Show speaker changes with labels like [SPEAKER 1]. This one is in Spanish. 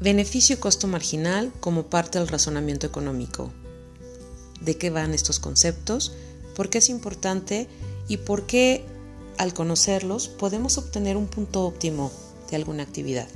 [SPEAKER 1] Beneficio y costo marginal como parte del razonamiento económico. ¿De qué van estos conceptos? ¿Por qué es importante? ¿Y por qué al conocerlos podemos obtener un punto óptimo de alguna actividad?